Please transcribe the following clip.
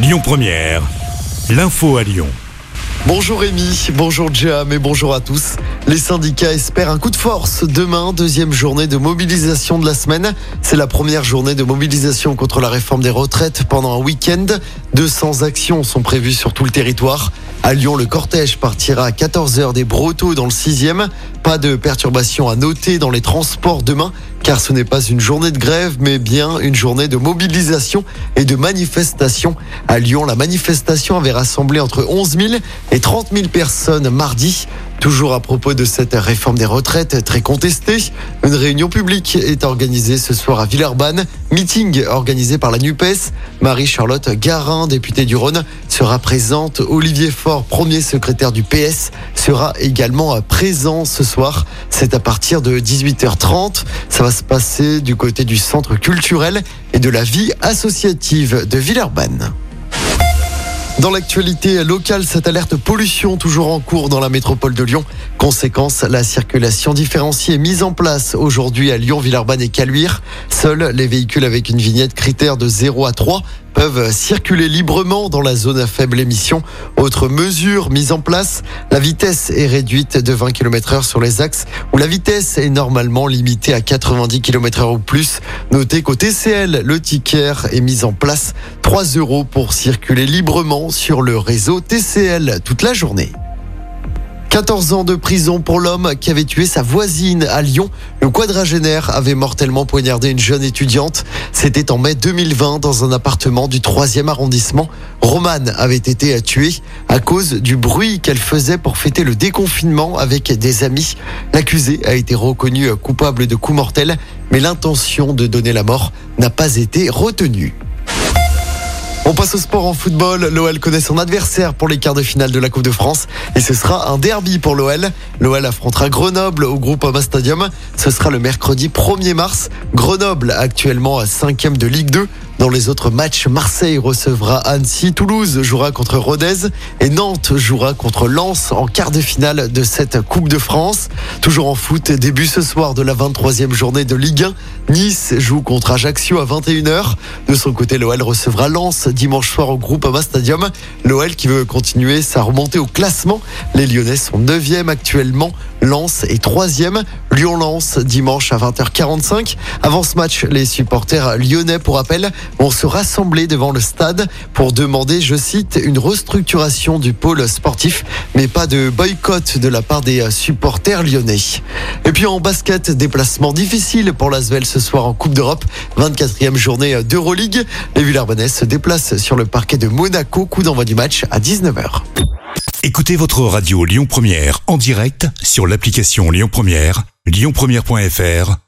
Lyon Première, l'info à Lyon. Bonjour Rémi, bonjour Jam et bonjour à tous. Les syndicats espèrent un coup de force demain, deuxième journée de mobilisation de la semaine. C'est la première journée de mobilisation contre la réforme des retraites pendant un week-end. 200 actions sont prévues sur tout le territoire. À Lyon, le cortège partira à 14h des Brotteaux dans le 6e. Pas de perturbations à noter dans les transports demain, car ce n'est pas une journée de grève, mais bien une journée de mobilisation et de manifestation. À Lyon, la manifestation avait rassemblé entre 11 000 et 30 000 personnes mardi. Toujours à propos de cette réforme des retraites très contestée, une réunion publique est organisée ce soir à Villeurbanne. Meeting organisé par la NUPES. Marie-Charlotte Garin, députée du Rhône, sera présente. Olivier Faure, premier secrétaire du PS, sera également présent ce soir. C'est à partir de 18h30. Ça va se passer du côté du centre culturel et de la vie associative de Villeurbanne. Dans l'actualité locale, cette alerte pollution toujours en cours dans la métropole de Lyon. Conséquence, la circulation différenciée mise en place aujourd'hui à Lyon, Villeurbanne et Caluire. Seuls les véhicules avec une vignette critère de 0 à 3 peuvent circuler librement dans la zone à faible émission. Autre mesure mise en place, la vitesse est réduite de 20 km heure sur les axes où la vitesse est normalement limitée à 90 km heure ou plus. Notez qu'au TCL, le ticket est mis en place 3 euros pour circuler librement sur le réseau TCL toute la journée. 14 ans de prison pour l'homme qui avait tué sa voisine à Lyon. Le quadragénaire avait mortellement poignardé une jeune étudiante. C'était en mai 2020 dans un appartement du 3e arrondissement. Romane avait été tuée à cause du bruit qu'elle faisait pour fêter le déconfinement avec des amis. L'accusé a été reconnu coupable de coups mortels, mais l'intention de donner la mort n'a pas été retenue. On passe au sport en football. L'OL connaît son adversaire pour les quarts de finale de la Coupe de France et ce sera un derby pour l'OL. L'OL affrontera Grenoble au groupe Ama Stadium. Ce sera le mercredi 1er mars. Grenoble actuellement à 5e de Ligue 2. Dans les autres matchs, Marseille recevra Annecy, Toulouse jouera contre Rodez et Nantes jouera contre Lens en quart de finale de cette Coupe de France. Toujours en foot, début ce soir de la 23e journée de Ligue 1. Nice joue contre Ajaccio à 21h. De son côté, l'OL recevra Lens dimanche soir au groupe Ama Stadium. L'OL qui veut continuer sa remontée au classement. Les Lyonnais sont 9e actuellement. Lens est 3e. Lyon-Lens dimanche à 20h45. Avant ce match, les supporters lyonnais, pour rappel, vont se rassembler devant le stade pour demander, je cite, une restructuration du pôle sportif, mais pas de boycott de la part des supporters lyonnais. Et puis en basket, déplacement difficile pour l'Asvel ce soir en Coupe d'Europe, 24e journée d'Euroleague. Les Villarbonnais se déplacent sur le parquet de Monaco, coup d'envoi du match à 19h. Écoutez votre radio Lyon Première en direct sur l'application Lyon Première, lyonpremière.fr